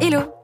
Hello.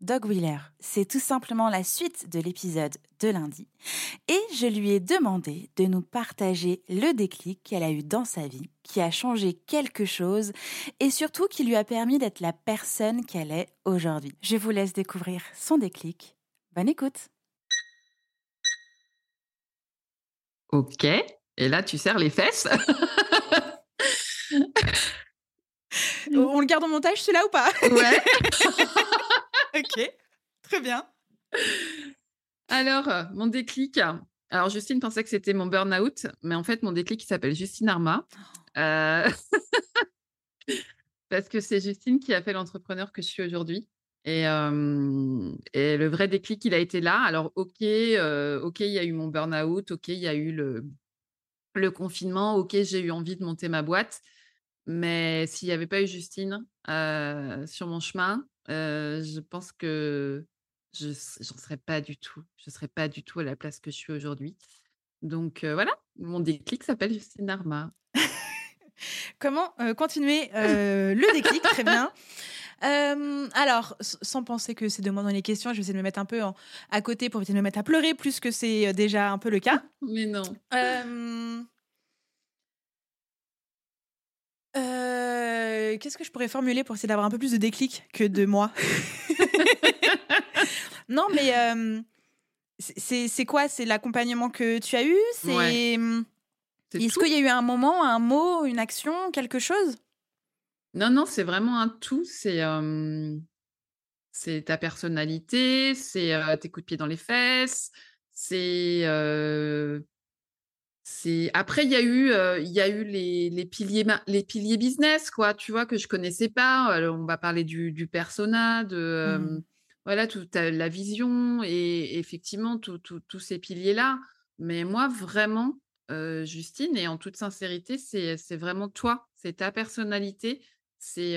Dogwheeler. C'est tout simplement la suite de l'épisode de lundi. Et je lui ai demandé de nous partager le déclic qu'elle a eu dans sa vie, qui a changé quelque chose et surtout qui lui a permis d'être la personne qu'elle est aujourd'hui. Je vous laisse découvrir son déclic. Bonne écoute. Ok. Et là, tu serres les fesses. On le garde en montage celui-là ou pas? Ouais. ok, très bien. Alors, euh, mon déclic. Alors, Justine pensait que c'était mon burn-out, mais en fait, mon déclic, s'appelle Justine Arma. Euh, parce que c'est Justine qui a fait l'entrepreneur que je suis aujourd'hui. Et, euh, le vrai déclic, il a été là. Alors, OK, il y a eu mon burn-out. OK, il y a eu le confinement. OK, j'ai eu envie de monter ma boîte. Mais s'il n'y avait pas eu Justine sur mon chemin, je pense que je n'en serais pas du tout. Je ne serais pas du tout à la place que je suis aujourd'hui. Donc voilà, mon déclic s'appelle Justine Arma. Comment continuer le déclic? Très bien. alors, sans penser que c'est de moi dans les questions, je vais essayer de me mettre un peu à côté pour essayer de me mettre à pleurer plus que c'est déjà un peu le cas. Mais non. Qu'est-ce que je pourrais formuler pour essayer d'avoir un peu plus de déclic que de moi? Non, mais c'est quoi? C'est l'accompagnement que tu as eu? C'est Est-ce qu'il y a eu un moment, un mot, une action, quelque chose? Non, non, c'est vraiment un tout. C'est c'est ta personnalité, c'est tes coups de pied dans les fesses, c'est après il y a eu il y a eu les, les, piliers les piliers business quoi tu vois que je connaissais pas. On va parler du, du persona de mmh. voilà toute la vision et effectivement tous ces piliers là mais moi vraiment Justine et en toute sincérité c'est vraiment toi c'est ta personnalité c'est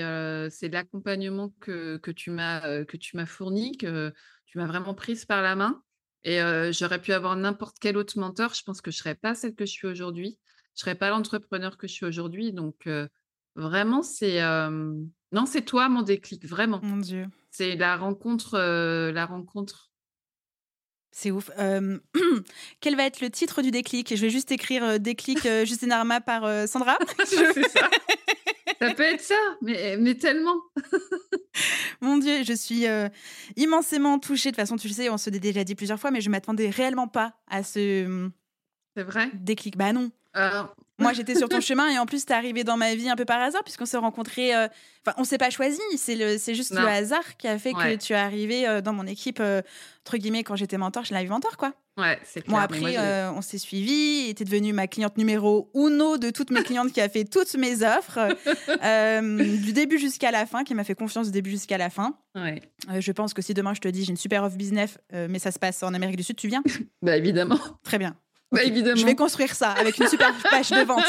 c'est l'accompagnement que, que tu m'as que tu m'as fourni que tu m'as vraiment prise par la main et j'aurais pu avoir n'importe quel autre mentor. Je pense que je ne serais pas celle que je suis aujourd'hui. Je ne serais pas l'entrepreneur que je suis aujourd'hui. Donc, vraiment, c'est. Non, c'est toi mon déclic, vraiment. Mon Dieu. C'est la rencontre. la rencontre. C'est ouf. quel va être le titre du déclic? Je vais juste écrire déclic Justine Arma par Sandra. c'est ça. ça peut être ça, mais, mais tellement. Mon Dieu, je suis euh, immensément touchée. De toute façon, tu le sais, on se l'est déjà dit plusieurs fois, mais je m'attendais réellement pas à ce. C'est vrai? Déclic. Bah non. Moi, j'étais sur ton chemin et en plus, t'es arrivé dans ma vie un peu par hasard puisqu'on s'est rencontrés. Euh, enfin, on s'est pas choisi. C'est le, c'est juste le hasard qui a fait que tu es arrivé euh, dans mon équipe entre guillemets quand j'étais mentor, je live mentor quoi. Ouais, c'est clair. Moi après, on s'est suivi. était devenue ma cliente numéro uno de toutes mes clientes qui a fait toutes mes offres du début jusqu'à la fin, qui m'a fait confiance du début jusqu'à la fin. Ouais. je pense que si demain je te dis j'ai une super offre business, mais ça se passe en Amérique du Sud, tu viens? Bah évidemment. Très bien. Bah, évidemment. Je vais construire ça avec une super page de vente.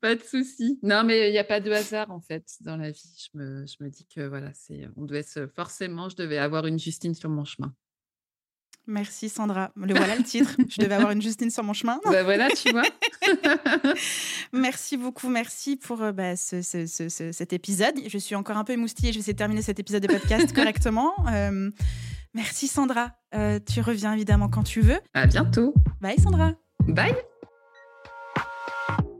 pas de souci. Non, mais il n'y a pas de hasard en fait dans la vie. Je me, je me dis que voilà, c'est, on devait se, forcément, je devais avoir une Justine sur mon chemin. Merci Sandra. Le voilà le titre. Je devais avoir une Justine sur mon chemin. Bah voilà, tu vois. merci beaucoup, merci pour euh, bah, ce, ce, ce, cet épisode. Je suis encore un peu émoustillée. Je vais essayer de terminer cet épisode de podcast correctement. Euh, merci Sandra. Euh, tu reviens évidemment quand tu veux. À bientôt. Bye Sandra. Bye.